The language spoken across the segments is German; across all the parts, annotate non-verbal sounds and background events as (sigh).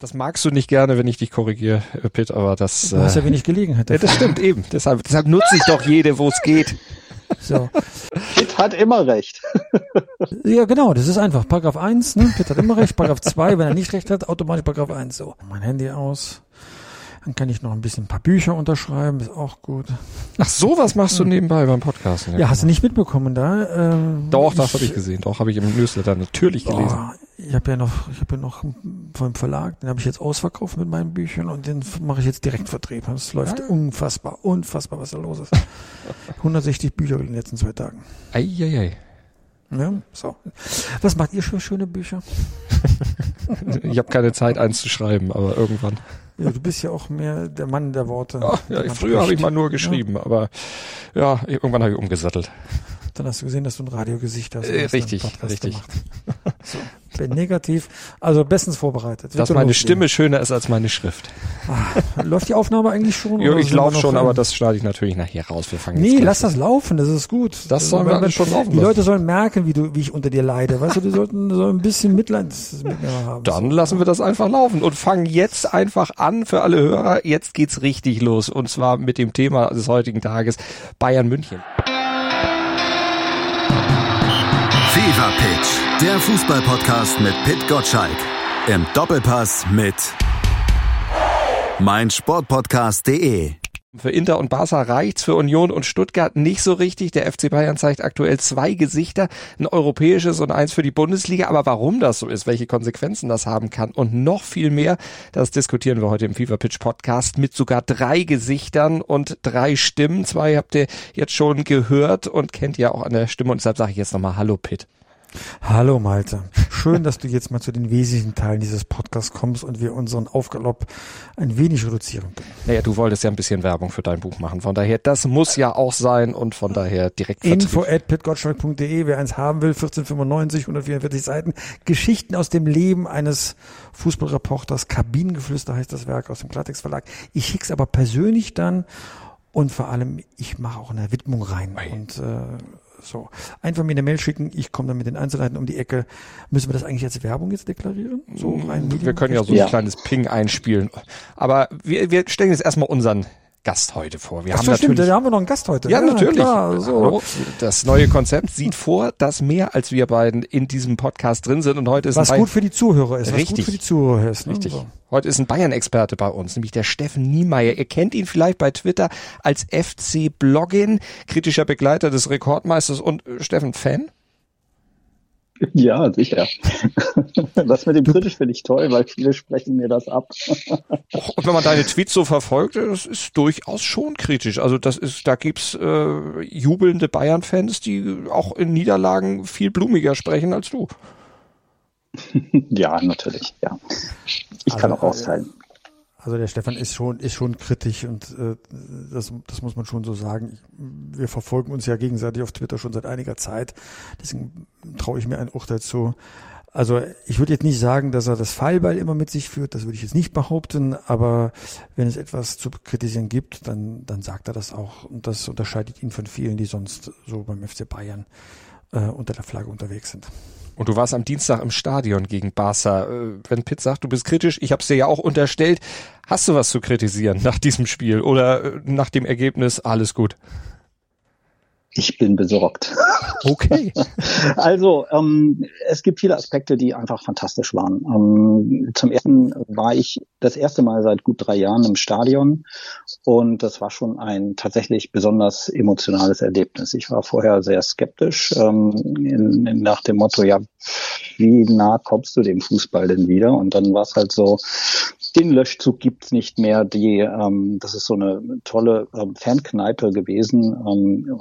Das magst du nicht gerne, wenn ich dich korrigiere, äh, Pitt, aber das. Du hast ja wenig Gelegenheit. Ja, das stimmt eben. Deshalb, deshalb nutze ich doch jede, wo es geht. So. Pitt hat immer recht. ja, genau, das ist einfach. Paragraph 1, ne? Pitt hat immer recht. Paragraph 2, wenn er nicht recht hat, automatisch Paragraph 1. So. Mein Handy aus. Dann kann ich noch ein bisschen ein paar Bücher unterschreiben, ist auch gut. Ach, sowas machst du nebenbei beim Podcast. Ja, hast du nicht mitbekommen da? Ähm, Doch, das habe ich gesehen. Doch, habe ich im Newsletter natürlich gelesen. Oh, ich habe ja noch, ich habe ja noch vom Verlag, den habe ich jetzt ausverkauft mit meinen Büchern und den mache ich jetzt direkt Vertrieb. Das läuft ja. unfassbar, unfassbar, was da los ist. (laughs) 160 Bücher in den letzten zwei Tagen. Eieiei. Ja, so. Was macht ihr für schöne Bücher? (laughs) ich habe keine Zeit, eins zu schreiben, aber irgendwann. Ja, du bist ja auch mehr der Mann der Worte. Ach, ja, früher habe ich mal nur geschrieben, ja. aber ja, irgendwann habe ich umgesattelt. Dann hast du gesehen, dass du ein Radiogesicht hast. Äh, richtig, richtig. (laughs) So, bin negativ, also bestens vorbereitet. Dass meine Stimme schöner ist als meine Schrift. Ah, läuft die Aufnahme eigentlich schon? Jo, ich laufe schon, aber das schneide ich natürlich nachher raus. Wir fangen nee, lass das laufen, das ist gut. Das sollen wir schon laufen Die lassen. Leute sollen merken, wie du, wie ich unter dir leide. Weißt du, die sollten so ein bisschen Mitleid mit mir haben. Dann lassen wir das einfach laufen und fangen jetzt einfach an für alle Hörer. Jetzt geht's richtig los und zwar mit dem Thema des heutigen Tages Bayern München. Der Fußballpodcast mit Pit Gottschalk. Im Doppelpass mit meinsportpodcast.de. Für Inter und Barca reicht's, für Union und Stuttgart nicht so richtig. Der FC Bayern zeigt aktuell zwei Gesichter, ein europäisches und eins für die Bundesliga. Aber warum das so ist, welche Konsequenzen das haben kann und noch viel mehr, das diskutieren wir heute im FIFA Pitch Podcast mit sogar drei Gesichtern und drei Stimmen. Zwei habt ihr jetzt schon gehört und kennt ihr auch an der Stimme und deshalb sage ich jetzt nochmal Hallo Pitt. Hallo Malte. Schön, dass du jetzt mal zu den wesentlichen Teilen dieses Podcasts kommst und wir unseren Aufgalopp ein wenig reduzieren können. Naja, du wolltest ja ein bisschen Werbung für dein Buch machen. Von daher, das muss ja auch sein und von daher direkt Info at pitgottschalk.de, wer eins haben will, 1495, 144 Seiten. Geschichten aus dem Leben eines Fußballreporters. Kabinengeflüster heißt das Werk aus dem Klartext Verlag. Ich schick's aber persönlich dann und vor allem, ich mache auch eine Widmung rein. Oi. Und äh, so, einfach mir eine Mail schicken, ich komme dann mit den Einzelheiten um die Ecke. Müssen wir das eigentlich als Werbung jetzt deklarieren? So mm, rein wir können ja so ein ja. kleines Ping einspielen. Aber wir, wir stellen jetzt erstmal unseren Gast heute vor. Wir das haben natürlich, da haben wir noch einen Gast heute. Ja, ja natürlich. Klar, so. Das neue Konzept sieht vor, dass mehr als wir beiden in diesem Podcast drin sind und heute ist was gut für die Zuhörer ist. Richtig. Was gut für die Zuhörer ist. Ne? Richtig. So. Heute ist ein Bayern-Experte bei uns, nämlich der Steffen Niemeyer. Ihr kennt ihn vielleicht bei Twitter als FC Bloggin, kritischer Begleiter des Rekordmeisters und äh, Steffen Fan. Ja, sicher. (laughs) Das mit dem Britisch finde ich toll, weil viele sprechen mir das ab. (laughs) Und wenn man deine Tweets so verfolgt, das ist durchaus schon kritisch. Also das ist, da gibt's äh, jubelnde Bayern-Fans, die auch in Niederlagen viel blumiger sprechen als du. (laughs) Ja, natürlich, ja. Ich kann also, auch austeilen. Also der Stefan ist schon, ist schon kritisch und äh, das, das muss man schon so sagen. Wir verfolgen uns ja gegenseitig auf Twitter schon seit einiger Zeit. Deswegen traue ich mir ein Urteil zu. Also ich würde jetzt nicht sagen, dass er das Fallbeil immer mit sich führt, das würde ich jetzt nicht behaupten, aber wenn es etwas zu kritisieren gibt, dann, dann sagt er das auch. Und das unterscheidet ihn von vielen, die sonst so beim FC Bayern äh, unter der Flagge unterwegs sind. Und du warst am Dienstag im Stadion gegen Barca. Äh, wenn Pitt sagt, du bist kritisch, ich habe es dir ja auch unterstellt. Hast du was zu kritisieren nach diesem Spiel oder äh, nach dem Ergebnis? Alles gut. Ich bin besorgt. Okay. (laughs) also, ähm, es gibt viele Aspekte, die einfach fantastisch waren. Ähm, zum ersten war ich das erste Mal seit gut drei Jahren im Stadion und das war schon ein tatsächlich besonders emotionales Erlebnis. Ich war vorher sehr skeptisch ähm, in, in, nach dem Motto, ja, wie nah kommst du dem Fußball denn wieder? Und dann war es halt so, den Löschzug gibt's nicht mehr. Die, ähm, das ist so eine tolle ähm, Fankneipe gewesen. Ähm,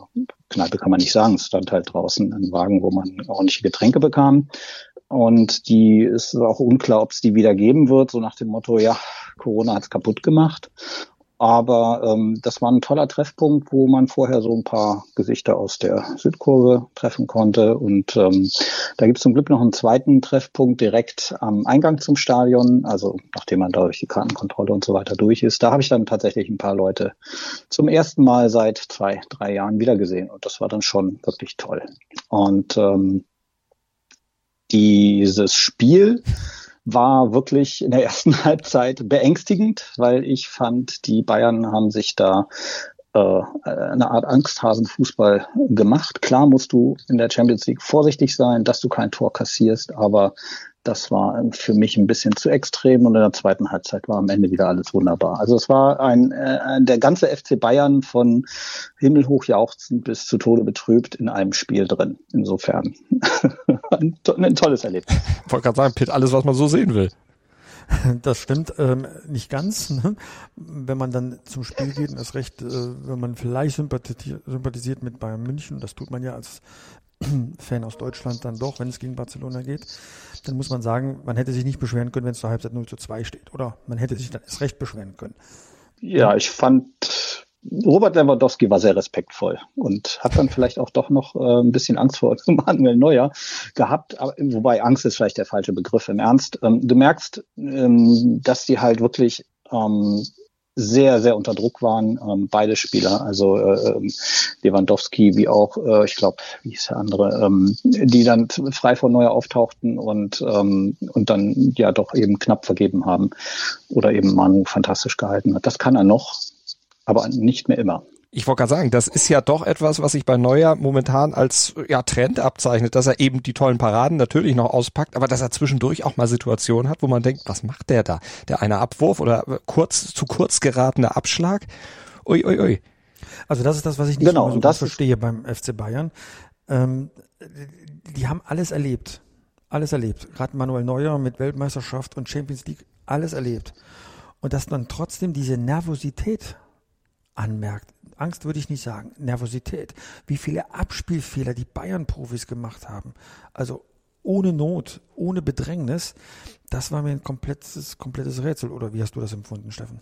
Kneipe kann man nicht sagen, es stand halt draußen ein Wagen, wo man ordentliche Getränke bekam. Und die ist auch unklar, ob es die wieder geben wird, so nach dem Motto, ja, Corona hat's kaputt gemacht. Aber ähm, das war ein toller Treffpunkt, wo man vorher so ein paar Gesichter aus der Südkurve treffen konnte. Und ähm, da gibt es zum Glück noch einen zweiten Treffpunkt direkt am Eingang zum Stadion, also nachdem man da durch die Kartenkontrolle und so weiter durch ist. Da habe ich dann tatsächlich ein paar Leute zum ersten Mal seit zwei, drei Jahren wiedergesehen. Und das war dann schon wirklich toll. Und ähm, dieses Spiel war wirklich in der (laughs) ersten Halbzeit beängstigend, weil ich fand, die Bayern haben sich da äh, eine Art Angsthasenfußball gemacht. Klar musst du in der Champions League vorsichtig sein, dass du kein Tor kassierst, aber das war für mich ein bisschen zu extrem und in der zweiten Halbzeit war am Ende wieder alles wunderbar. Also es war ein äh, der ganze FC Bayern von himmelhoch jauchzend bis zu Tode betrübt in einem Spiel drin. Insofern (laughs) ein, ein tolles Erlebnis. Ich wollte gerade sagen, Pitt, alles, was man so sehen will. Das stimmt ähm, nicht ganz. Ne? Wenn man dann zum Spiel geht, und das recht, äh, wenn man vielleicht sympathisiert, sympathisiert mit Bayern München, das tut man ja als (clears throat) Fan aus Deutschland dann doch, wenn es gegen Barcelona geht, dann muss man sagen, man hätte sich nicht beschweren können, wenn es zur Halbzeit 0 zu 2 steht, oder? Man hätte sich dann erst recht beschweren können. Ja, ich fand, Robert Lewandowski war sehr respektvoll und hat dann vielleicht auch doch noch äh, ein bisschen Angst vor (laughs) Manuel Neuer gehabt, aber, wobei Angst ist vielleicht der falsche Begriff im Ernst. Ähm, du merkst, ähm, dass die halt wirklich ähm, sehr, sehr unter Druck waren, ähm, beide Spieler, also äh, ähm, Lewandowski wie auch, äh, ich glaube, wie ist der andere, ähm, die dann frei von Neuer auftauchten und, ähm, und dann ja doch eben knapp vergeben haben oder eben Manu fantastisch gehalten hat. Das kann er noch, aber nicht mehr immer. Ich wollte gerade sagen, das ist ja doch etwas, was sich bei Neuer momentan als ja, Trend abzeichnet, dass er eben die tollen Paraden natürlich noch auspackt, aber dass er zwischendurch auch mal Situationen hat, wo man denkt, was macht der da? Der eine Abwurf oder kurz zu kurz geratener Abschlag? Ui, ui, ui. Also das ist das, was ich nicht genau, so das verstehe beim FC Bayern. Ähm, die haben alles erlebt. Alles erlebt. Gerade Manuel Neuer mit Weltmeisterschaft und Champions League, alles erlebt. Und dass dann trotzdem diese Nervosität anmerkt. Angst würde ich nicht sagen, Nervosität. Wie viele Abspielfehler die Bayern-Profis gemacht haben. Also ohne Not, ohne Bedrängnis, das war mir ein komplettes, komplettes Rätsel. Oder wie hast du das empfunden, Steffen?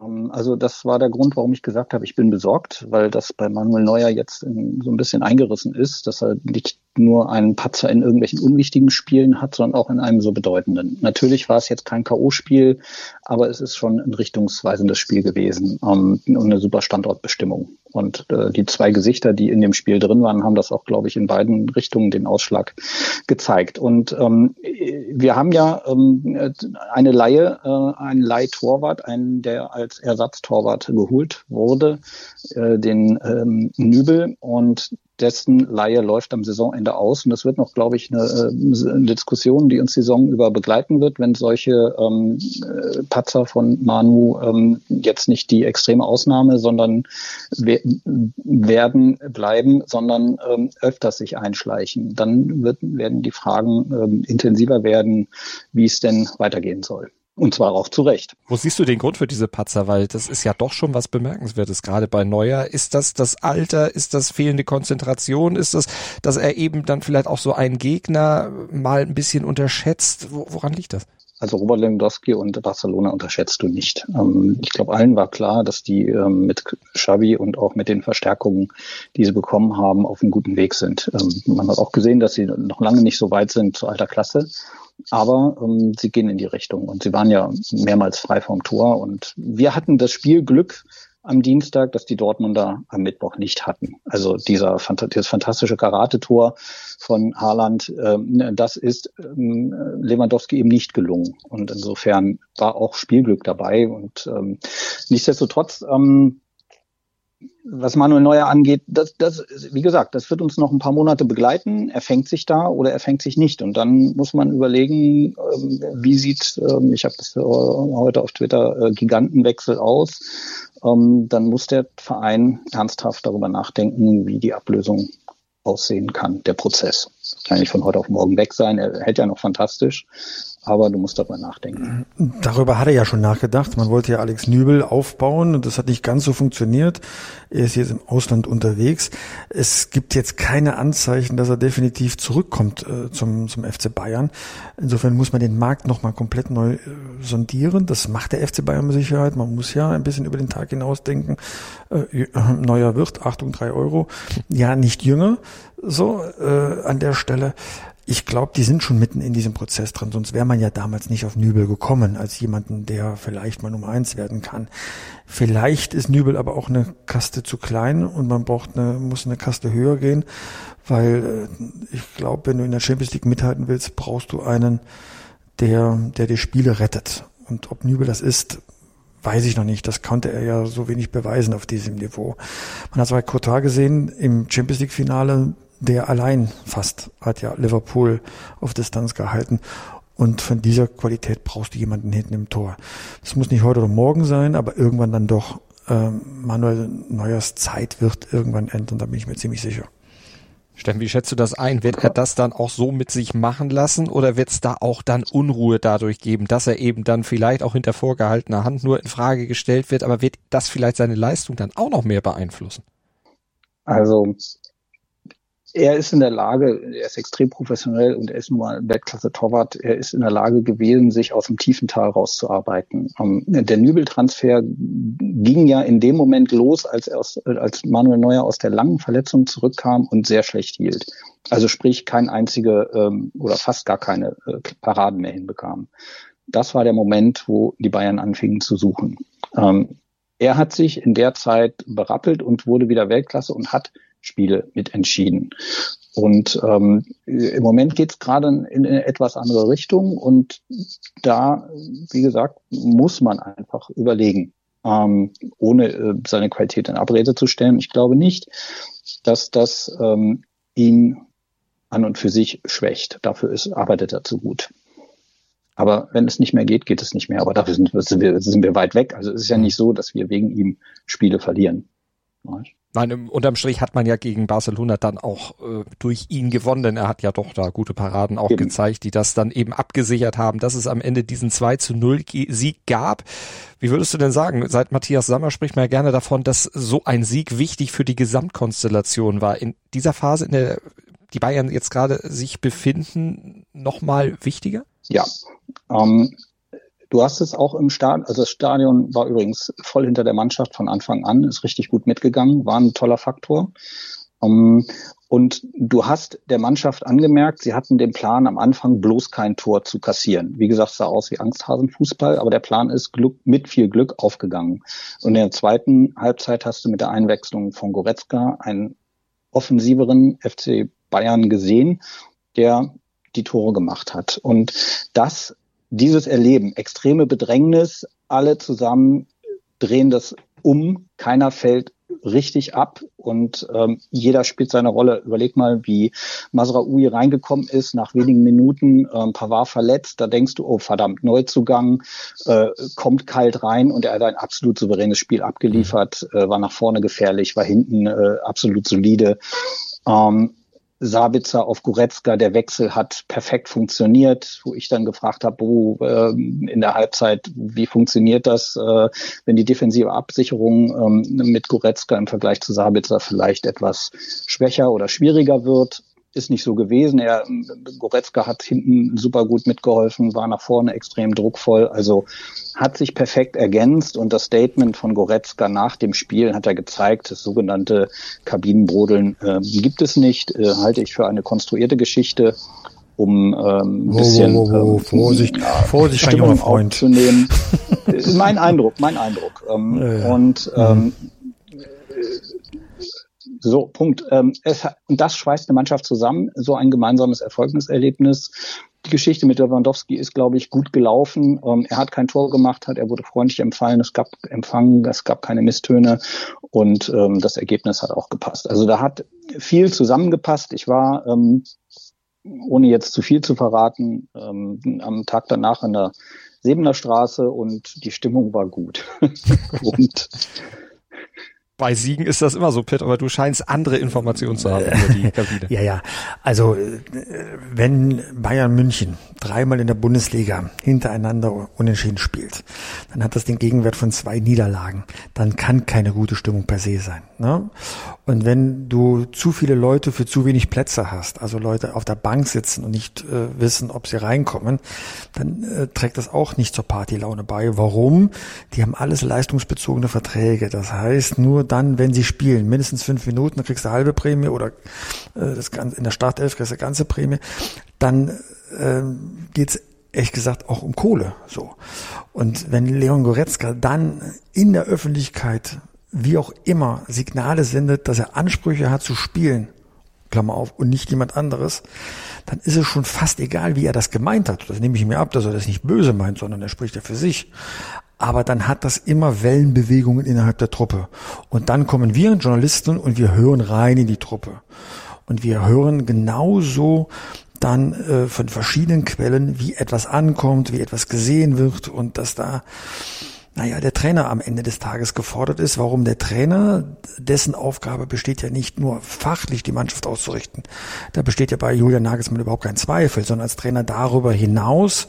Ähm, also das war der Grund, warum ich gesagt habe, ich bin besorgt, weil das bei Manuel Neuer jetzt so ein bisschen eingerissen ist, dass er nicht nur einen Patzer in irgendwelchen unwichtigen Spielen hat, sondern auch in einem so bedeutenden. Natürlich war es jetzt kein K.O.-Spiel, aber es ist schon ein richtungsweisendes Spiel gewesen ähm, und eine super Standortbestimmung. Und äh, die zwei Gesichter, die in dem Spiel drin waren, haben das auch, glaube ich, in beiden Richtungen den Ausschlag gezeigt. Und ähm, wir haben ja ähm, eine Laie, äh, einen Leihtorwart, einen, der als Ersatztorwart geholt wurde, äh, den ähm, Nübel. Und dessen Laie läuft am Saisonende aus. Und das wird noch, glaube ich, eine, äh, eine Diskussion, die uns die Saison über begleiten wird, wenn solche ähm, äh, Patzer von Manu ähm, jetzt nicht die extreme Ausnahme, sondern werden bleiben, sondern ähm, öfters sich einschleichen. Dann wird, werden die Fragen ähm, intensiver werden, wie es denn weitergehen soll. Und zwar auch zu Recht. Wo siehst du den Grund für diese Patzer? Weil das ist ja doch schon was Bemerkenswertes, gerade bei Neuer. Ist das das Alter? Ist das fehlende Konzentration? Ist das, dass er eben dann vielleicht auch so einen Gegner mal ein bisschen unterschätzt? Woran liegt das? Also Robert Lewandowski und Barcelona unterschätzt du nicht. Ähm, ich glaube, allen war klar, dass die ähm, mit Xavi und auch mit den Verstärkungen, die sie bekommen haben, auf einem guten Weg sind. Ähm, man hat auch gesehen, dass sie noch lange nicht so weit sind zu alter Klasse aber ähm, sie gehen in die Richtung. Und sie waren ja mehrmals frei vom Tor. Und wir hatten das Spielglück am Dienstag, dass die Dortmunder am Mittwoch nicht hatten. Also dieser das fantastische Karate-Tor von Haaland, ähm, das ist ähm, Lewandowski eben nicht gelungen. Und insofern war auch Spielglück dabei. Und ähm, nichtsdestotrotz ähm, was Manuel Neuer angeht, das, das, wie gesagt, das wird uns noch ein paar Monate begleiten. Er fängt sich da oder er fängt sich nicht. Und dann muss man überlegen, ähm, wie sieht, ähm, ich habe das heute auf Twitter, äh, Gigantenwechsel aus. Ähm, dann muss der Verein ernsthaft darüber nachdenken, wie die Ablösung aussehen kann, der Prozess. Kann nicht von heute auf morgen weg sein. Er hält ja noch fantastisch aber du musst darüber nachdenken. Darüber hat er ja schon nachgedacht. Man wollte ja Alex Nübel aufbauen und das hat nicht ganz so funktioniert. Er ist jetzt im Ausland unterwegs. Es gibt jetzt keine Anzeichen, dass er definitiv zurückkommt äh, zum, zum FC Bayern. Insofern muss man den Markt nochmal komplett neu äh, sondieren. Das macht der FC Bayern mit Sicherheit. Man muss ja ein bisschen über den Tag hinaus denken. Äh, neuer Wirt, Achtung, drei Euro. Ja, nicht jünger. So, äh, an der Stelle ich glaube, die sind schon mitten in diesem Prozess drin, sonst wäre man ja damals nicht auf Nübel gekommen, als jemanden, der vielleicht mal Nummer eins werden kann. Vielleicht ist Nübel aber auch eine Kaste zu klein und man braucht eine, muss eine Kaste höher gehen, weil äh, ich glaube, wenn du in der Champions League mithalten willst, brauchst du einen, der, der die Spiele rettet. Und ob Nübel das ist, weiß ich noch nicht. Das konnte er ja so wenig beweisen auf diesem Niveau. Man hat es bei Cotar gesehen im Champions League Finale, der allein fast hat ja Liverpool auf Distanz gehalten. Und von dieser Qualität brauchst du jemanden hinten im Tor. Das muss nicht heute oder morgen sein, aber irgendwann dann doch. Ähm, Manuel Neuers Zeit wird irgendwann enden, da bin ich mir ziemlich sicher. Steffen, wie schätzt du das ein? Wird er das dann auch so mit sich machen lassen oder wird es da auch dann Unruhe dadurch geben, dass er eben dann vielleicht auch hinter vorgehaltener Hand nur in Frage gestellt wird, aber wird das vielleicht seine Leistung dann auch noch mehr beeinflussen? Also er ist in der Lage, er ist extrem professionell und er ist nun mal Weltklasse-Torwart, er ist in der Lage gewesen, sich aus dem tiefen Tal rauszuarbeiten. Ähm, der Nübel-Transfer ging ja in dem Moment los, als, er aus, als Manuel Neuer aus der langen Verletzung zurückkam und sehr schlecht hielt. Also sprich, kein einzige ähm, oder fast gar keine äh, Paraden mehr hinbekam. Das war der Moment, wo die Bayern anfingen zu suchen. Ähm, er hat sich in der Zeit berappelt und wurde wieder Weltklasse und hat Spiele mitentschieden. Und ähm, im Moment geht es gerade in eine etwas andere Richtung und da, wie gesagt, muss man einfach überlegen, ähm, ohne äh, seine Qualität in Abrede zu stellen. Ich glaube nicht, dass das ähm, ihn an und für sich schwächt. Dafür ist, arbeitet er zu gut. Aber wenn es nicht mehr geht, geht es nicht mehr. Aber dafür sind, sind, wir, sind wir weit weg. Also es ist ja nicht so, dass wir wegen ihm Spiele verlieren. Nein, unterm Strich hat man ja gegen Barcelona dann auch äh, durch ihn gewonnen. Er hat ja doch da gute Paraden auch eben. gezeigt, die das dann eben abgesichert haben, dass es am Ende diesen 2 zu 0 Sieg gab. Wie würdest du denn sagen? Seit Matthias Sammer spricht man ja gerne davon, dass so ein Sieg wichtig für die Gesamtkonstellation war. In dieser Phase, in der die Bayern jetzt gerade sich befinden, nochmal wichtiger? Ja, ähm, Du hast es auch im Stadion, also das Stadion war übrigens voll hinter der Mannschaft von Anfang an, ist richtig gut mitgegangen, war ein toller Faktor. Um, ähm, und du hast der Mannschaft angemerkt, sie hatten den Plan am Anfang bloß kein Tor zu kassieren. Wie gesagt, sah aus wie Angsthasenfußball, aber der Plan ist Glück, mit viel Glück aufgegangen. Und in der zweiten Halbzeit hast du mit der Einwechslung von Goretzka einen offensiveren FC Bayern gesehen, der die Tore gemacht hat. Und das dieses Erleben, extreme Bedrängnis, alle zusammen drehen das um, keiner fällt richtig ab und ähm, jeder spielt seine Rolle. Überleg mal, wie Masraoui reingekommen ist, nach wenigen Minuten, ähm, Pavard verletzt, da denkst du, oh verdammt, Neuzugang, äh, kommt kalt rein und er hat ein absolut souveränes Spiel abgeliefert, äh, war nach vorne gefährlich, war hinten äh, absolut solide. Ähm, Sabitzer auf Goretzka, der Wechsel hat perfekt funktioniert, wo ich dann gefragt habe, oh, äh, in der Halbzeit, wie funktioniert das, äh, wenn die defensive Absicherung ähm, mit Goretzka im Vergleich zu Sabitzer vielleicht etwas schwächer oder schwieriger wird ist nicht so gewesen. Er, Goretzka hat hinten super gut mitgeholfen, war nach vorne extrem druckvoll, also hat sich perfekt ergänzt und das Statement von Goretzka nach dem Spiel hat er gezeigt, das sogenannte Kabinenbrodeln äh, gibt es nicht, äh, halte ich für eine konstruierte Geschichte um ähm, ein bisschen wo, wo, wo, Vorsicht, ja, Vorsicht, Stimmung Freund. aufzunehmen. (laughs) mein Eindruck, mein Eindruck. Ähm, ja, ja. Und mhm. ähm, so, Punkt. Ähm, es, und das schweißt eine Mannschaft zusammen, so ein gemeinsames Erfolgniserlebnis. Die Geschichte mit Lewandowski ist, glaube ich, gut gelaufen. Ähm, er hat kein Tor gemacht, hat, er wurde freundlich empfangen, es gab empfangen, es gab keine Misstöne und ähm, das Ergebnis hat auch gepasst. Also da hat viel zusammengepasst. Ich war, ähm, ohne jetzt zu viel zu verraten, ähm, am Tag danach in der Sebener Straße und die Stimmung war gut. (laughs) und bei Siegen ist das immer so, Pitt, aber du scheinst andere Informationen zu haben über die (laughs) Kabine. Ja, ja. Also äh, wenn Bayern München dreimal in der Bundesliga hintereinander unentschieden spielt, dann hat das den Gegenwert von zwei Niederlagen. Dann kann keine gute Stimmung per se sein. Ne? Und wenn du zu viele Leute für zu wenig Plätze hast, also Leute auf der Bank sitzen und nicht äh, wissen, ob sie reinkommen, dann äh, trägt das auch nicht zur Partylaune bei. Warum? Die haben alles leistungsbezogene Verträge. Das heißt, nur dann, wenn sie spielen, mindestens fünf Minuten, dann kriegst du halbe Prämie oder äh, das Ganze, in der Startelf kriegst du ganze Prämie, dann äh, geht's ehrlich gesagt auch um Kohle. So. Und wenn Leon Goretzka dann in der Öffentlichkeit wie auch immer Signale sendet, dass er Ansprüche hat zu spielen, Klammer auf, und nicht jemand anderes, dann ist es schon fast egal, wie er das gemeint hat. Das nehme ich mir ab, dass er das nicht böse meint, sondern er spricht ja für sich. Aber dann hat das immer Wellenbewegungen innerhalb der Truppe. Und dann kommen wir Journalisten und wir hören rein in die Truppe. Und wir hören genauso dann äh, von verschiedenen Quellen, wie etwas ankommt, wie etwas gesehen wird und dass da naja, der Trainer am Ende des Tages gefordert ist. Warum der Trainer? Dessen Aufgabe besteht ja nicht nur fachlich die Mannschaft auszurichten. Da besteht ja bei Julian Nagelsmann überhaupt kein Zweifel, sondern als Trainer darüber hinaus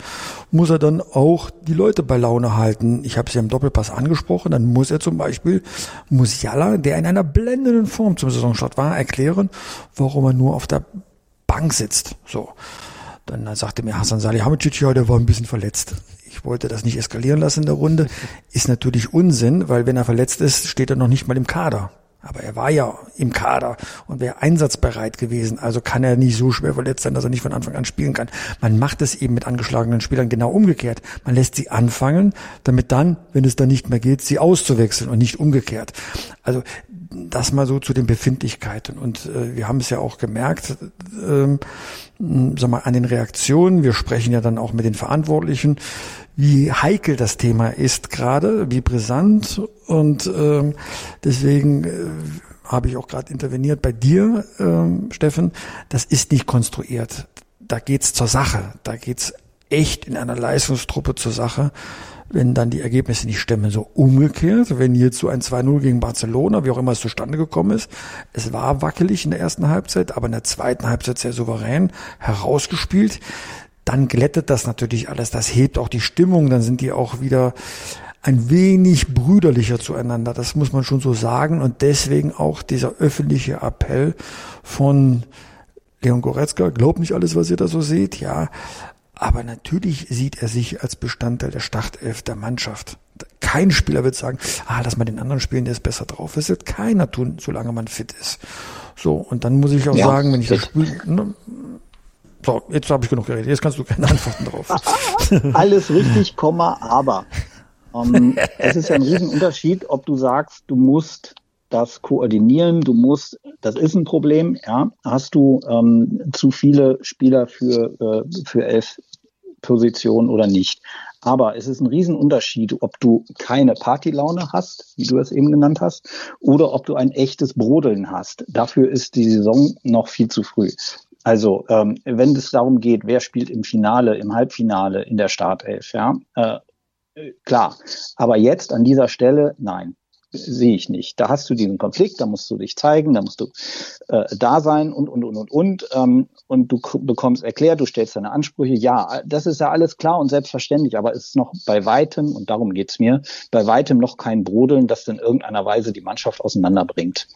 muss er dann auch die Leute bei Laune halten. Ich habe sie im Doppelpass angesprochen. Dann muss er zum Beispiel Musiala, der in einer blendenden Form zum Saisonstart war, erklären, warum er nur auf der Bank sitzt. So. Dann sagte mir Hassan Salihamidzic, ja, der war ein bisschen verletzt. Ich wollte das nicht eskalieren lassen in der Runde. Ist natürlich Unsinn, weil wenn er verletzt ist, steht er noch nicht mal im Kader. Aber er war ja im Kader und wäre einsatzbereit gewesen. Also kann er nicht so schwer verletzt sein, dass er nicht von Anfang an spielen kann. Man macht es eben mit angeschlagenen Spielern genau umgekehrt. Man lässt sie anfangen, damit dann, wenn es dann nicht mehr geht, sie auszuwechseln und nicht umgekehrt. Also das mal so zu den Befindlichkeiten. Und äh, wir haben es ja auch gemerkt, ähm, sag mal, an den Reaktionen. Wir sprechen ja dann auch mit den Verantwortlichen wie heikel das Thema ist gerade, wie brisant und ähm, deswegen äh, habe ich auch gerade interveniert bei dir, ähm, Steffen. Das ist nicht konstruiert. Da geht's zur Sache. Da geht's echt in einer Leistungstruppe zur Sache, wenn dann die Ergebnisse nicht stimmen. So umgekehrt, wenn jetzt so ein 2-0 gegen Barcelona, wie auch immer es zustande gekommen ist, es war wackelig in der ersten Halbzeit, aber in der zweiten Halbzeit sehr souverän herausgespielt dann glättet das natürlich alles. Das hebt auch die Stimmung. Dann sind die auch wieder ein wenig brüderlicher zueinander. Das muss man schon so sagen. Und deswegen auch dieser öffentliche Appell von Leon Goretzka. Glaubt nicht alles, was ihr da so seht. Ja. Aber natürlich sieht er sich als Bestandteil der Startelf der Mannschaft. Kein Spieler wird sagen, ah, lass mal den anderen spielen, der ist besser drauf. Das wird keiner tun, solange man fit ist. So, und dann muss ich auch ja, sagen, wenn ich das Spiel, ne, so, jetzt habe ich genug geredet. Jetzt kannst du keine Antworten drauf. (laughs) Alles richtig, Komma, aber. Ähm, (laughs) es ist ja ein Riesenunterschied, ob du sagst, du musst das koordinieren, du musst, das ist ein Problem, ja. Hast du ähm, zu viele Spieler für, äh, für elf Positionen oder nicht? Aber es ist ein Riesenunterschied, ob du keine Partylaune hast, wie du es eben genannt hast, oder ob du ein echtes Brodeln hast. Dafür ist die Saison noch viel zu früh. Also ähm, wenn es darum geht, wer spielt im Finale, im Halbfinale, in der Startelf, ja, äh, klar. Aber jetzt an dieser Stelle, nein, sehe ich nicht. Da hast du diesen Konflikt, da musst du dich zeigen, da musst du äh, da sein und und und und und ähm, und du bekommst erklärt, du stellst deine Ansprüche. Ja, das ist ja alles klar und selbstverständlich, aber es ist noch bei weitem und darum geht's mir, bei weitem noch kein Brodeln, das in irgendeiner Weise die Mannschaft auseinanderbringt.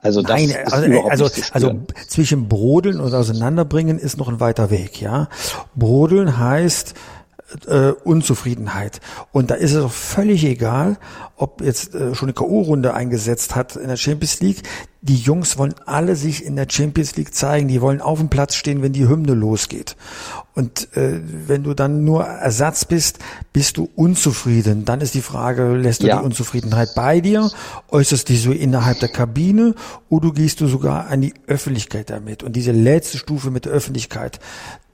Also das Nein, ist also, also, also zwischen Brodeln und Auseinanderbringen ist noch ein weiter Weg, ja. Brodeln heißt, äh, Unzufriedenheit. Und da ist es auch völlig egal, ob jetzt äh, schon eine K.O.-Runde eingesetzt hat in der Champions League. Die Jungs wollen alle sich in der Champions League zeigen. Die wollen auf dem Platz stehen, wenn die Hymne losgeht. Und äh, wenn du dann nur Ersatz bist, bist du unzufrieden. Dann ist die Frage, lässt du ja. die Unzufriedenheit bei dir, äußerst die so innerhalb der Kabine oder gehst du sogar an die Öffentlichkeit damit? Und diese letzte Stufe mit der Öffentlichkeit,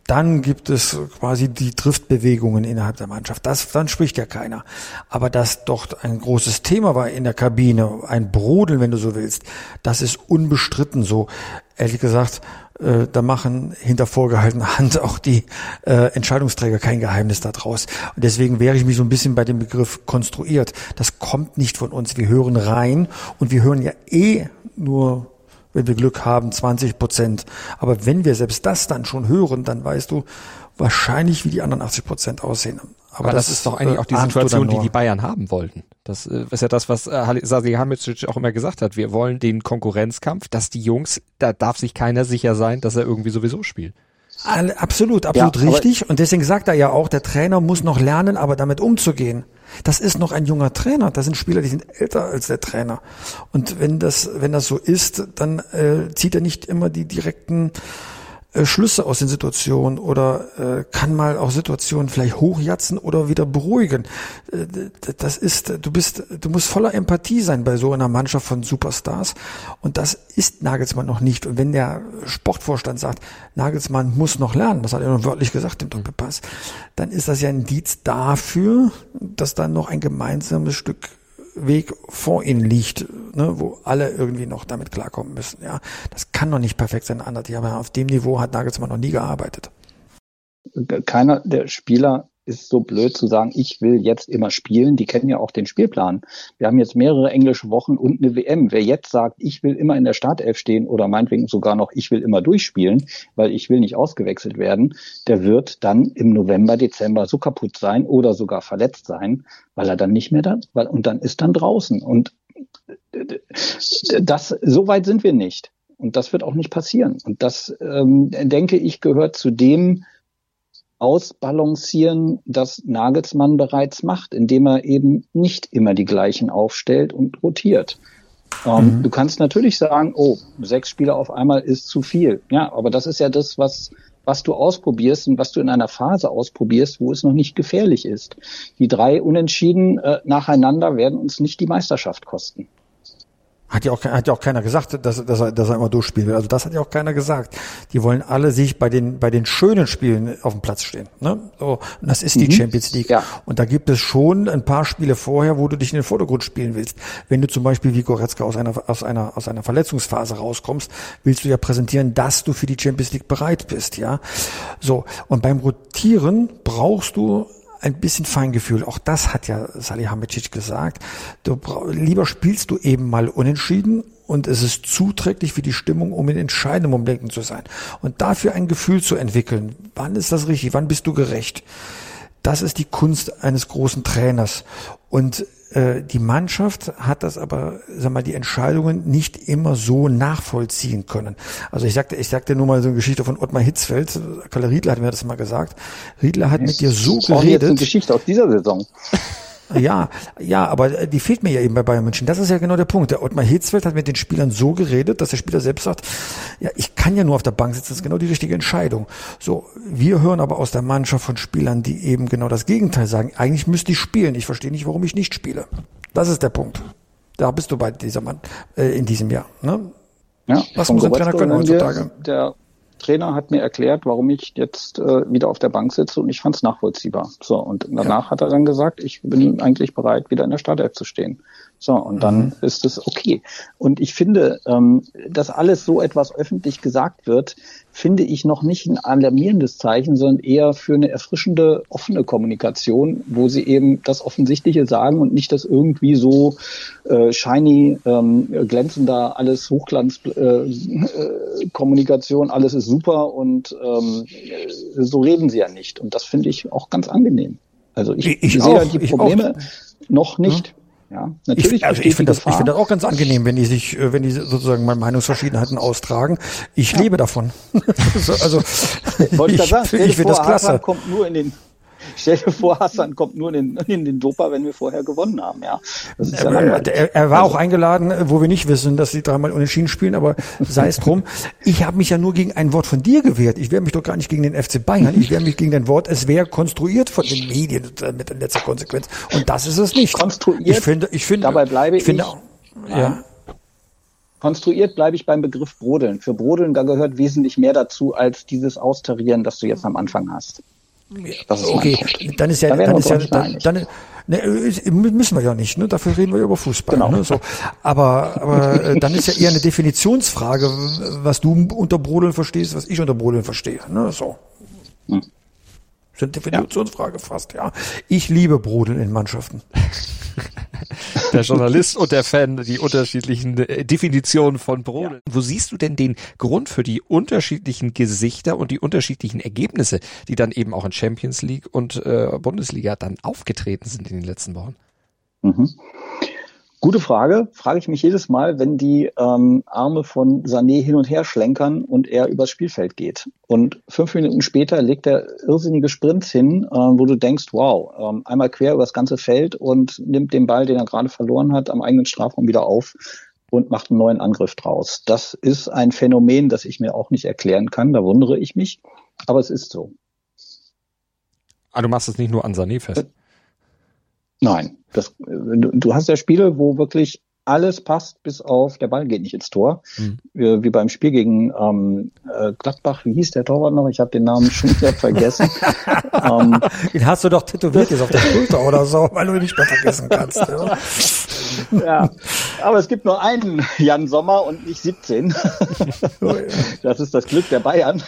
dann gibt es quasi die Driftbewegungen innerhalb der Mannschaft. Das, dann spricht ja keiner. Aber dass dort ein großes Thema war in der Kabine, ein Brodeln, wenn du so willst, das ist unbestritten so. Ehrlich gesagt, äh, da machen hinter vorgehaltener Hand auch die äh, Entscheidungsträger kein Geheimnis daraus. Und deswegen wäre ich mich so ein bisschen bei dem Begriff konstruiert. Das kommt nicht von uns. Wir hören rein und wir hören ja eh nur wenn wir Glück haben, 20 Prozent. Aber wenn wir selbst das dann schon hören, dann weißt du wahrscheinlich, wie die anderen 80 Prozent aussehen. Aber, Aber das, das, ist doch eigentlich äh, auch die Situation, die die Bayern haben wollten. Das äh, ist ja das, was äh, Salihamidzic auch immer gesagt hat. Wir wollen den Konkurrenzkampf, dass die Jungs, da darf sich keiner sicher sein, dass er irgendwie sowieso spielt. Absolut, absolut ja, richtig. Und deswegen sagt er ja auch, der Trainer muss noch lernen, aber damit umzugehen. Das ist noch ein junger Trainer. Das sind Spieler, die sind älter als der Trainer. Und wenn das, wenn das so ist, dann äh, zieht er nicht immer die direkten Schlüsse aus den Situationen oder äh, kann mal auch Situationen vielleicht hochjatzen oder wieder beruhigen. Äh, das ist, du bist, du musst voller Empathie sein bei so einer Mannschaft von Superstars und das ist Nagelsmann noch nicht. Und wenn der Sportvorstand sagt, Nagelsmann muss noch lernen, das hat er nur wörtlich gesagt im Doppelpass, dann ist das ja ein Indiz dafür, dass dann noch ein gemeinsames Stück Weg vor ihnen liegt, ne, wo alle irgendwie noch damit klarkommen müssen. Ja, das kann doch nicht perfekt sein, Anders. Aber auf dem Niveau hat Nagelsmann noch nie gearbeitet. Keiner der Spieler ist so blöd zu sagen, ich will jetzt immer spielen. Die kennen ja auch den Spielplan. Wir haben jetzt mehrere englische Wochen und eine WM. Wer jetzt sagt, ich will immer in der Startelf stehen oder meinetwegen sogar noch, ich will immer durchspielen, weil ich will nicht ausgewechselt werden, der wird dann im November, Dezember so kaputt sein oder sogar verletzt sein, weil er dann nicht mehr da, weil, und dann ist dann draußen. Und das, so weit sind wir nicht. Und das wird auch nicht passieren. Und das, ähm, denke ich, gehört zu dem, ausbalancieren, das Nagelsmann bereits macht, indem er eben nicht immer die gleichen aufstellt und rotiert. Ähm, mhm. Du kannst natürlich sagen, oh, sechs Spieler auf einmal ist zu viel. Ja, aber das ist ja das, was, was du ausprobierst und was du in einer Phase ausprobierst, wo es noch nicht gefährlich ist. Die drei Unentschieden äh, nacheinander werden uns nicht die Meisterschaft kosten. Hat ja auch, hat ja auch keiner gesagt, dass, dass, er, dass er immer durchspielen will. Also das hat ja auch keiner gesagt. Die wollen alle sich bei den, bei den schönen Spielen auf dem Platz stehen. Ne? So, und das ist die mhm. Champions League. Ja. Und da gibt es schon ein paar Spiele vorher, wo du dich in den Vordergrund spielen willst. Wenn du zum Beispiel wie Goretzka aus einer, aus einer, aus einer Verletzungsphase rauskommst, willst du ja präsentieren, dass du für die Champions League bereit bist, ja. So. Und beim Rotieren brauchst du ein bisschen Feingefühl. Auch das hat ja Salihamidzic gesagt. Du, lieber spielst du eben mal unentschieden und es ist zuträglich für die Stimmung, um in entscheidenden Momenten zu sein. Und dafür ein Gefühl zu entwickeln. Wann ist das richtig? Wann bist du gerecht? Das ist die Kunst eines großen Trainers. Und die Mannschaft hat das aber, sag mal, die Entscheidungen nicht immer so nachvollziehen können. Also ich sagte, ich sagte nur mal so eine Geschichte von Ottmar Hitzfeld. Kalle Riedler hat mir das mal gesagt. Riedler hat mit dir so geredet. Jetzt eine Geschichte aus dieser Saison. (laughs) Ja, ja, aber die fehlt mir ja eben bei Bayern München. Das ist ja genau der Punkt. Der Ottmar Hitzfeld hat mit den Spielern so geredet, dass der Spieler selbst sagt, ja, ich kann ja nur auf der Bank sitzen, das ist genau die richtige Entscheidung. So, wir hören aber aus der Mannschaft von Spielern, die eben genau das Gegenteil sagen. Eigentlich müsste ich spielen. Ich verstehe nicht, warum ich nicht spiele. Das ist der Punkt. Da bist du bei dieser Mann äh, in diesem Jahr. Ne? Ja, Was muss ein Trainer können heutzutage? Der Trainer hat mir erklärt, warum ich jetzt äh, wieder auf der Bank sitze und ich fand es nachvollziehbar. So, und danach ja. hat er dann gesagt, ich bin eigentlich bereit, wieder in der Startelf zu stehen. So, und dann mhm. ist es okay. Und ich finde, ähm, dass alles so etwas öffentlich gesagt wird, finde ich noch nicht ein alarmierendes Zeichen, sondern eher für eine erfrischende, offene Kommunikation, wo sie eben das Offensichtliche sagen und nicht das irgendwie so äh, shiny, ähm, glänzender, alles Hochglanz-Kommunikation, äh, äh, alles ist super und ähm, so reden sie ja nicht. Und das finde ich auch ganz angenehm. Also ich, ich, ich sehe auch, die Probleme noch nicht. Hm? Ja, natürlich. Ich, also ich finde das, ich finde das auch ganz angenehm, wenn die sich, äh, wenn die sozusagen mal Meinungsverschiedenheiten austragen. Ich ja. lebe davon. (laughs) also, Wollte ich, sagen, ich finde das klasse. kommt nur in den Stell dir vor, Hassan kommt nur in den, in den Dopa, wenn wir vorher gewonnen haben, ja. Das ist ja er, er, war also. auch eingeladen, wo wir nicht wissen, dass sie dreimal unentschieden spielen, aber sei es drum. Ich habe mich ja nur gegen ein Wort von dir gewehrt. Ich wehre mich doch gar nicht gegen den FC Bayern. Ich wehre mich gegen dein Wort, es wäre konstruiert von den Medien mit der letzten Konsequenz. Und das ist es nicht. Konstruiert. Ich finde, ich finde, dabei bleibe ich. Finde, ich ja. Konstruiert bleibe ich beim Begriff Brodeln. Für Brodeln, da gehört wesentlich mehr dazu als dieses Austarieren, das du jetzt am Anfang hast. Okay, dann ist ja, dann, dann ist ja, dann, dann ne, müssen wir ja nicht, ne? Dafür reden wir ja über Fußball. Genau. Ne? So, aber, aber äh, dann ist ja eher eine Definitionsfrage, was du unter Brodeln verstehst, was ich unter Brodeln verstehe. Ne? So. Hm. Das ist eine Definitionsfrage ja. fast, ja. Ich liebe Brodeln in Mannschaften. (laughs) der Journalist und der Fan, die unterschiedlichen äh, Definitionen von Brodeln. Ja. Wo siehst du denn den Grund für die unterschiedlichen Gesichter und die unterschiedlichen Ergebnisse, die dann eben auch in Champions League und äh, Bundesliga dann aufgetreten sind in den letzten Wochen? Mhm. Gute Frage, frage ich mich jedes Mal, wenn die ähm, Arme von Sané hin und her schlenkern und er übers Spielfeld geht. Und fünf Minuten später legt er irrsinnige Sprints hin, äh, wo du denkst, wow, ähm, einmal quer übers ganze Feld und nimmt den Ball, den er gerade verloren hat, am eigenen Strafraum wieder auf. und macht einen neuen Angriff draus. Das ist ein Phänomen, das ich mir auch nicht erklären kann. Da wundere ich mich, aber es ist so. Ah, du machst es nicht nur an Sané fest. Nein, das, du, hast ja Spiele, wo wirklich alles passt, bis auf der Ball geht nicht ins Tor. Mhm. Wie, wie, beim Spiel gegen ähm, äh, Gladbach, wie hieß der Torwart noch? Ich habe den Namen schon wieder vergessen. (laughs) ähm, den hast du doch tätowiert jetzt auf der Schulter oder so, weil du ihn nicht mehr vergessen kannst. Ja. (laughs) ja, aber es gibt nur einen Jan Sommer und nicht 17. (laughs) das ist das Glück der Bayern.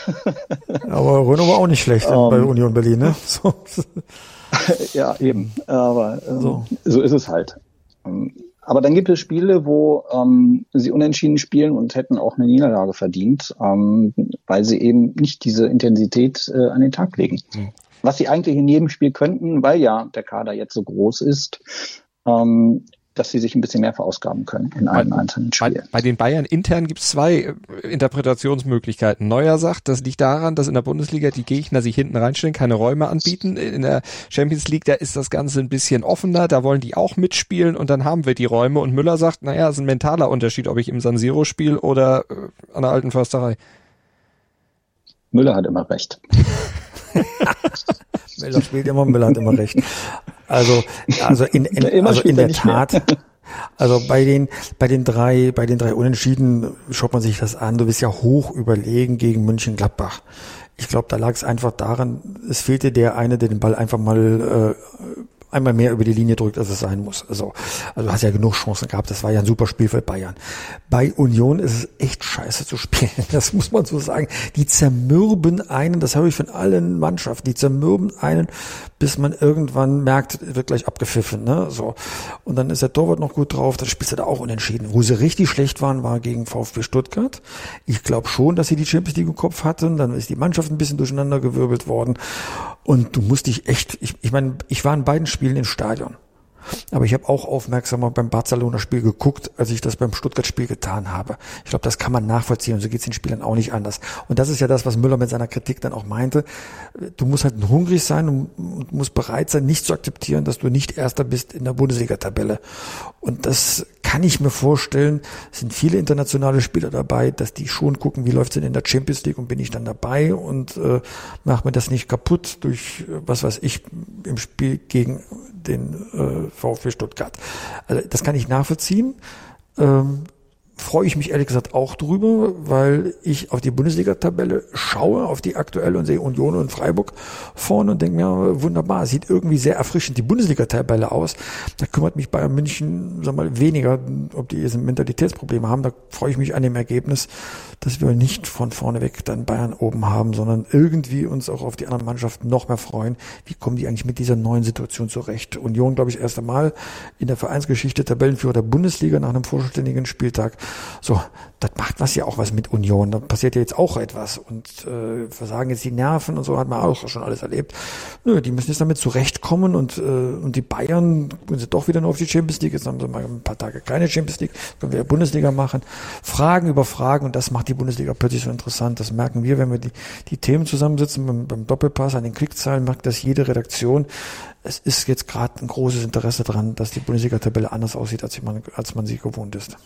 aber Renault war auch nicht schlecht um, bei ähm. Union Berlin, ne? So. (laughs) ja, eben. Aber ähm, so. so ist es halt. Ähm, aber dann gibt es Spiele, wo ähm, sie unentschieden spielen und hätten auch eine Niederlage verdient, ähm, weil sie eben nicht diese Intensität äh, an den Tag legen. Mhm. Was sie eigentlich in jedem Spiel könnten, weil ja der Kader jetzt so groß ist, ähm, dass sie sich ein bisschen mehr verausgaben können in einem bei, einzelnen Spiel. Bei, bei, den Bayern intern gibt es zwei äh, Interpretationsmöglichkeiten. Neuer sagt, das liegt daran, dass in der Bundesliga die Gegner sich hinten reinstellen, keine Räume anbieten. In der Champions League, da ist das Ganze ein bisschen offener, da wollen die auch mitspielen und dann haben wir die Räume. Und Müller sagt, naja, es ist ein mentaler Unterschied, ob ich im San Siro spiele oder äh, an der alten Försterei. Müller hat immer recht. (laughs) Müller spielt immer, Müller hat immer recht. Also, also in, in also in der Tat. Also bei den, bei den drei, bei den drei Unentschieden schaut man sich das an. Du bist ja hoch überlegen gegen München Gladbach. Ich glaube, da lag es einfach daran, es fehlte der eine, der den Ball einfach mal äh, einmal mehr über die Linie drückt, als es sein muss. Also, also hast ja genug Chancen gehabt. Das war ja ein super Spiel für Bayern. Bei Union ist es echt scheiße zu spielen. (laughs) Das muss man so sagen. Die zermürben einen, das habe ich von allen Mannschaften, die zermürben einen, bis man irgendwann merkt, wird gleich abgepfiffen. Ne? So. Und dann ist der Torwart noch gut drauf, dann spielst du da auch unentschieden. Wo sie richtig schlecht waren, war gegen VfB Stuttgart. Ich glaube schon, dass sie die Champions League im Kopf hatten. Dann ist die Mannschaft ein bisschen durcheinander gewirbelt worden. Und du musst dich echt, ich, ich meine, ich war in beiden Spielen im Stadion. Aber ich habe auch aufmerksamer beim Barcelona-Spiel geguckt, als ich das beim Stuttgart-Spiel getan habe. Ich glaube, das kann man nachvollziehen und so geht es den Spielern auch nicht anders. Und das ist ja das, was Müller mit seiner Kritik dann auch meinte. Du musst halt hungrig sein und musst bereit sein, nicht zu akzeptieren, dass du nicht Erster bist in der Bundesliga-Tabelle. Und das kann ich mir vorstellen, es sind viele internationale Spieler dabei, dass die schon gucken, wie läuft's denn in der Champions League und bin ich dann dabei und äh, mach mir das nicht kaputt durch, was weiß ich, im Spiel gegen den äh, VfB Stuttgart. Also das kann ich nachvollziehen. Ähm, freue ich mich ehrlich gesagt auch drüber, weil ich auf die Bundesliga-Tabelle schaue, auf die aktuelle und sehe Union und Freiburg vorne und denke mir, wunderbar, sieht irgendwie sehr erfrischend die Bundesliga-Tabelle aus. Da kümmert mich Bayern München, sag mal, weniger, ob die jetzt Mentalitätsprobleme haben. Da freue ich mich an dem Ergebnis, dass wir nicht von vorne weg dann Bayern oben haben, sondern irgendwie uns auch auf die anderen Mannschaften noch mehr freuen. Wie kommen die eigentlich mit dieser neuen Situation zurecht? Union, glaube ich, erst einmal in der Vereinsgeschichte Tabellenführer der Bundesliga nach einem vollständigen Spieltag. So, das macht was ja auch was mit Union. Da passiert ja jetzt auch etwas. Und äh, versagen jetzt die Nerven und so hat man auch schon alles erlebt. Nö, die müssen jetzt damit zurechtkommen und, äh, und die Bayern gehen sie doch wieder nur auf die Champions League. Jetzt haben sie mal ein paar Tage keine Champions League, können wir ja Bundesliga machen. Fragen über Fragen und das macht die Bundesliga plötzlich so interessant. Das merken wir, wenn wir die, die Themen zusammensitzen beim, beim Doppelpass an den Klickzahlen, merkt das jede Redaktion. Es ist jetzt gerade ein großes Interesse dran, dass die Bundesliga-Tabelle anders aussieht, als man, als man sie gewohnt ist.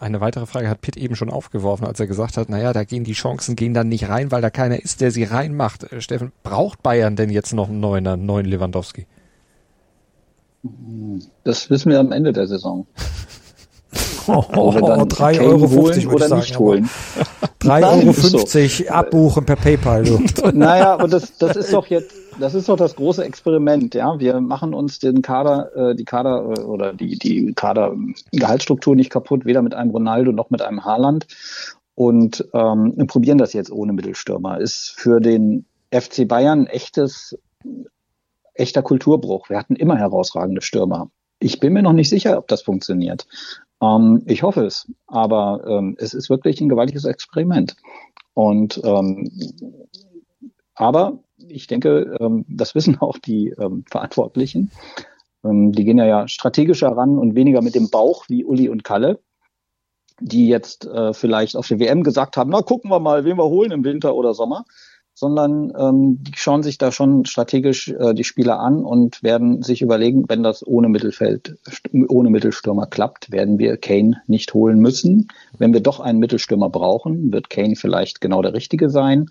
Eine weitere Frage hat Pitt eben schon aufgeworfen, als er gesagt hat, naja, da gehen die Chancen gehen dann nicht rein, weil da keiner ist, der sie reinmacht. Äh, Steffen, braucht Bayern denn jetzt noch einen neuen, einen neuen Lewandowski? Das wissen wir am Ende der Saison. (laughs) Oh, oh, oh, 3,50 Euro holen oder sagen, nicht holen. 3,50 Euro so. abbuchen per PayPal. Du. (laughs) Naja, und das, das ist doch jetzt, das ist doch das große Experiment, ja. Wir machen uns den Kader, äh, die Kader äh, oder die, die Kader-Gehaltsstruktur nicht kaputt, weder mit einem Ronaldo noch mit einem Haaland. Und ähm, probieren das jetzt ohne Mittelstürmer. Ist für den FC Bayern echtes, echter Kulturbruch. Wir hatten immer herausragende Stürmer. Ich bin mir noch nicht sicher, ob das funktioniert. Ähm, ich hoffe es, aber ähm, es ist wirklich ein gewaltiges Experiment. Und ähm, aber ich denke, ähm, das wissen auch die ähm, Verantwortlichen. Ähm, die gehen ja, ja strategischer ran und weniger mit dem Bauch wie Uli und Kalle, die jetzt äh, vielleicht auf der WM gesagt haben, na gucken wir mal, wen wir holen im Winter oder Sommer. sondern die schauen sich da schon strategisch äh, die Spieler an und werden sich überlegen, wenn das ohne Mittelfeld, ohne Mittelstürmer klappt, werden wir Kane nicht holen müssen. Wenn wir doch einen Mittelstürmer brauchen, wird Kane vielleicht genau der Richtige sein,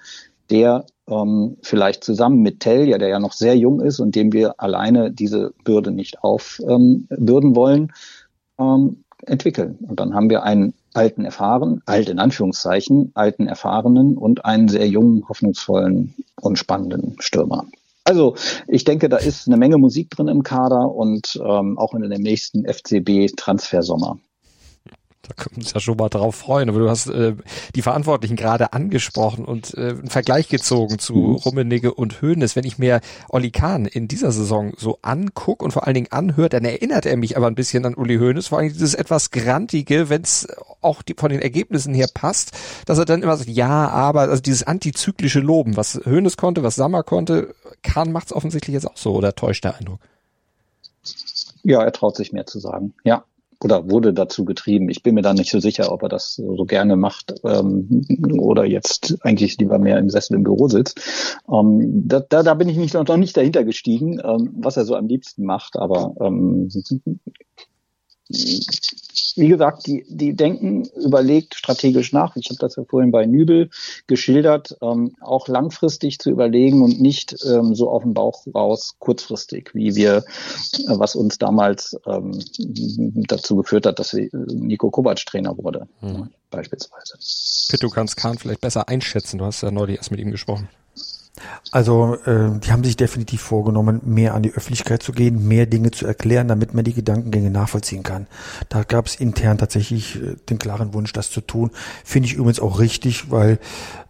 der ähm, vielleicht zusammen mit Tell, ja, der ja noch sehr jung ist und dem wir alleine diese Bürde nicht aufbürden ähm, wollen, ähm, entwickeln. Und dann haben wir einen alten erfahren, alt in Anführungszeichen, alten erfahrenen und einen sehr jungen, hoffnungsvollen und spannenden Stürmer. Also ich denke, da ist eine Menge Musik drin im Kader und ähm, auch in dem nächsten FCB-Transfersommer. Da können wir uns ja schon mal drauf freuen. Aber du hast äh, die Verantwortlichen gerade angesprochen und äh, einen Vergleich gezogen zu mhm. Rummenigge und Hoeneß. Wenn ich mir Olli Kahn in dieser Saison so anguck und vor allen Dingen anhört, dann erinnert er mich aber ein bisschen an Uli Hoeneß. Vor allem dieses etwas Grantige, wenn es auch die, von den Ergebnissen her passt, dass er dann immer sagt, ja, aber, also dieses antizyklische Loben, was Hoeneß konnte, was Sammer konnte, Kahn macht es offensichtlich jetzt auch so oder täuscht der Eindruck? Ja, er traut sich mehr zu sagen. Ja, oder wurde dazu getrieben. Ich bin mir da nicht so sicher, ob er das so gerne macht ähm, oder jetzt eigentlich lieber mehr im Sessel im Büro sitzt. Ähm, da, da, da bin ich nicht, noch nicht dahinter gestiegen, ähm, was er so am liebsten macht, aber ähm, wie gesagt, die, die denken überlegt strategisch nach. Ich habe das ja vorhin bei Nübel geschildert, ähm, auch langfristig zu überlegen und nicht ähm, so auf den Bauch raus kurzfristig, wie wir, äh, was uns damals ähm, dazu geführt hat, dass Nico Kovac Trainer wurde, mhm. beispielsweise. Pitt, du kannst Kahn vielleicht besser einschätzen. Du hast ja neulich erst mit ihm gesprochen. Also äh, die haben sich definitiv vorgenommen, mehr an die Öffentlichkeit zu gehen, mehr Dinge zu erklären, damit man die Gedankengänge nachvollziehen kann. Da gab es intern tatsächlich äh, den klaren Wunsch, das zu tun. Finde ich übrigens auch richtig, weil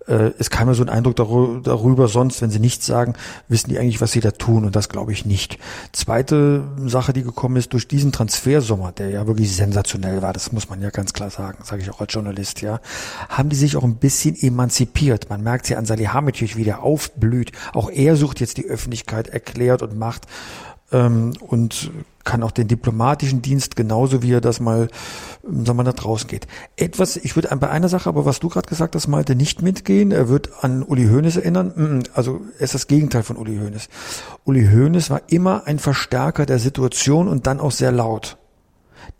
äh, es kam mir so ein Eindruck darüber, sonst, wenn sie nichts sagen, wissen die eigentlich, was sie da tun und das glaube ich nicht. Zweite Sache, die gekommen ist, durch diesen Transfersommer, der ja wirklich sensationell war, das muss man ja ganz klar sagen, sage ich auch als Journalist, ja, haben die sich auch ein bisschen emanzipiert. Man merkt ja an Salihamidzic, wie der aufblüht. Auch er sucht jetzt die Öffentlichkeit, erklärt und macht ähm, und kann auch den diplomatischen Dienst genauso wie er das mal, ähm, sagen wir, nach draußen geht. Etwas, ich würde bei einer Sache, aber was du gerade gesagt hast, Malte, nicht mitgehen. Er wird an Uli Hoeneß erinnern. Also er ist das Gegenteil von Uli Hoeneß. Uli Hoeneß war immer ein Verstärker der Situation und dann auch sehr laut.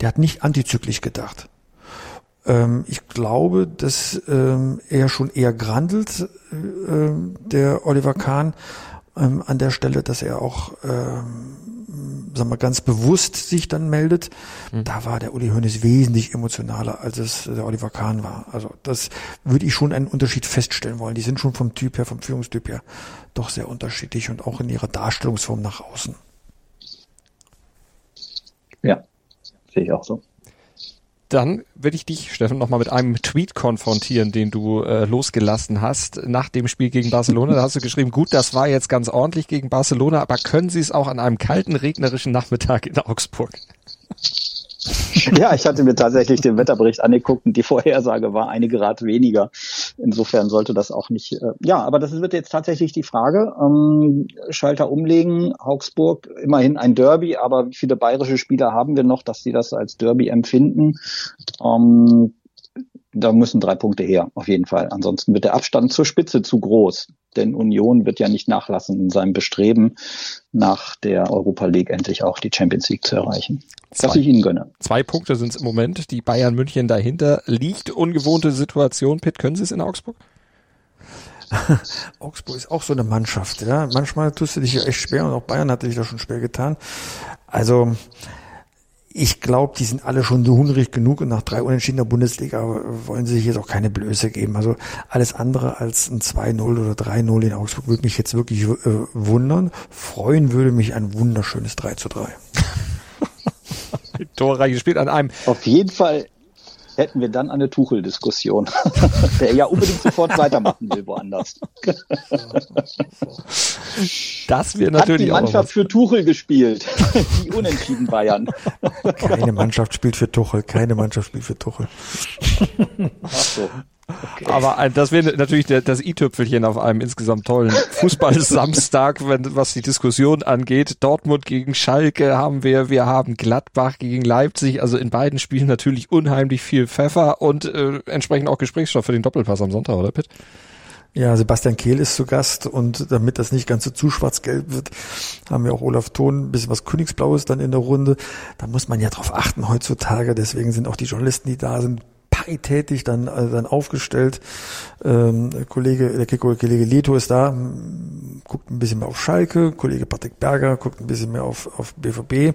Der hat nicht antizyklisch gedacht. Ähm, ich glaube, dass ähm, er schon eher grandelt, äh, der Oliver Kahn, ähm, an der Stelle, dass er auch ähm, sagen wir, ganz bewusst sich dann meldet. Mhm. Da war der Uli Hoeneß wesentlich emotionaler, als es der Oliver Kahn war. Also das würde ich schon einen Unterschied feststellen wollen. Die sind schon vom Typ her, vom Führungstyp her doch sehr unterschiedlich und auch in ihrer Darstellungsform nach außen. Ja, sehe ich auch so. Dann will ich dich, Steffen, nochmal mit einem Tweet konfrontieren, den du äh, losgelassen hast nach dem Spiel gegen Barcelona. Da hast du geschrieben, gut, das war jetzt ganz ordentlich gegen Barcelona, aber können Sie es auch an einem kalten, regnerischen Nachmittag in Augsburg? (laughs) Ja, ich hatte mir tatsächlich den Wetterbericht angeguckt und die Vorhersage war eine Grad weniger. Insofern sollte das auch nicht. Äh, ja, aber das wird jetzt tatsächlich die Frage. Ähm, Schalter umlegen, Augsburg, immerhin ein Derby, aber wie viele bayerische Spieler haben wir noch, dass sie das als Derby empfinden? Ähm, da müssen drei Punkte her, auf jeden Fall. Ansonsten wird der Abstand zur Spitze zu groß. Denn Union wird ja nicht nachlassen in seinem Bestreben, nach der Europa League endlich auch die Champions League zu erreichen. Zwei, was ich Ihnen gönne. Zwei Punkte sind es im Moment, die Bayern München dahinter. Liegt ungewohnte Situation. Pitt, können Sie es in Augsburg? (laughs) Augsburg ist auch so eine Mannschaft, ja. Manchmal tust du dich ja echt schwer und auch Bayern hatte sich da schon schwer getan. Also, ich glaube, die sind alle schon so hungrig genug und nach drei Unentschieden der Bundesliga wollen sie sich jetzt auch keine Blöße geben. Also alles andere als ein 2-0 oder 3-0 in Augsburg würde mich jetzt wirklich äh, wundern. Freuen würde mich ein wunderschönes 3 zu 3. (laughs) Torreich gespielt an einem. Auf jeden Fall hätten wir dann eine Tuchel-Diskussion, (laughs) der ja unbedingt sofort (laughs) weitermachen will woanders. Das wäre natürlich Hat die Mannschaft für Tuchel gespielt, (laughs) die unentschieden Bayern. Keine Mannschaft spielt für Tuchel, keine Mannschaft spielt für Tuchel. Ach so. Okay. Aber das wäre natürlich das i-Tüpfelchen auf einem insgesamt tollen Fußball-Samstag, wenn, was die Diskussion angeht. Dortmund gegen Schalke haben wir, wir haben Gladbach gegen Leipzig, also in beiden Spielen natürlich unheimlich viel Pfeffer und äh, entsprechend auch Gesprächsstoff für den Doppelpass am Sonntag, oder Pitt? Ja, Sebastian Kehl ist zu Gast und damit das nicht ganz so zu schwarz-gelb wird, haben wir auch Olaf Thon, ein bisschen was Königsblaues dann in der Runde. Da muss man ja drauf achten heutzutage, deswegen sind auch die Journalisten, die da sind, paritätisch dann, äh, dann aufgestellt. Ähm, der Kollege, der Kollege Leto ist da, guckt ein bisschen mehr auf Schalke, Kollege Patrick Berger guckt ein bisschen mehr auf, auf BVB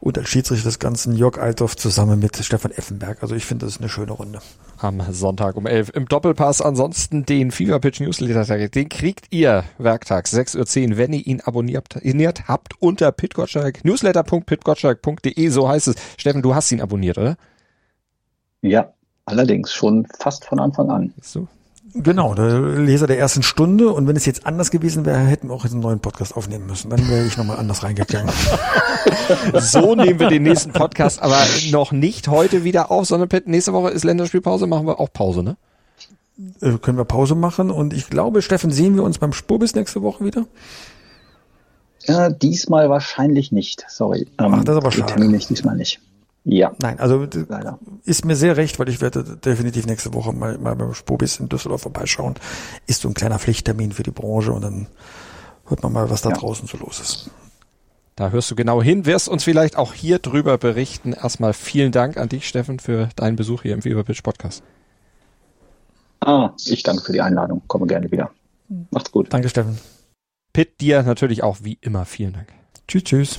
und als Schiedsrichter des Ganzen Jörg Althoff zusammen mit Stefan Effenberg. Also ich finde, das ist eine schöne Runde. Am Sonntag um 11 im Doppelpass. Ansonsten den Fever Pitch Newsletter, den kriegt ihr werktags 6.10 Uhr, wenn ihr ihn abonniert habt unter pitgottschalk, newsletter.pitgottschalk.de, so heißt es. Steffen, du hast ihn abonniert, oder? Ja, allerdings schon fast von Anfang an. So. Genau, der Leser der ersten Stunde. Und wenn es jetzt anders gewesen wäre, hätten wir auch einen neuen Podcast aufnehmen müssen. Dann wäre ich nochmal anders reingegangen. (laughs) so nehmen wir den nächsten Podcast aber noch nicht heute wieder auf, sondern nächste Woche ist Länderspielpause, machen wir auch Pause, ne? Äh, können wir Pause machen. Und ich glaube, Steffen, sehen wir uns beim Spurbis nächste Woche wieder? Ja, diesmal wahrscheinlich nicht. Sorry. Ach, das ist aber schade. Termin nicht, diesmal nicht. Ja. Nein, also Leider. ist mir sehr recht, weil ich werde definitiv nächste Woche mal, mal beim Spobis in Düsseldorf vorbeischauen. Ist so ein kleiner Pflichttermin für die Branche und dann hört man mal, was da ja. draußen so los ist. Da hörst du genau hin, wirst uns vielleicht auch hier drüber berichten. Erstmal vielen Dank an dich, Steffen, für deinen Besuch hier im Feverpitch Podcast. Ah, ich danke für die Einladung. Komme gerne wieder. Macht's gut. Danke, Steffen. Pitt, dir natürlich auch wie immer vielen Dank. Tschüss, tschüss.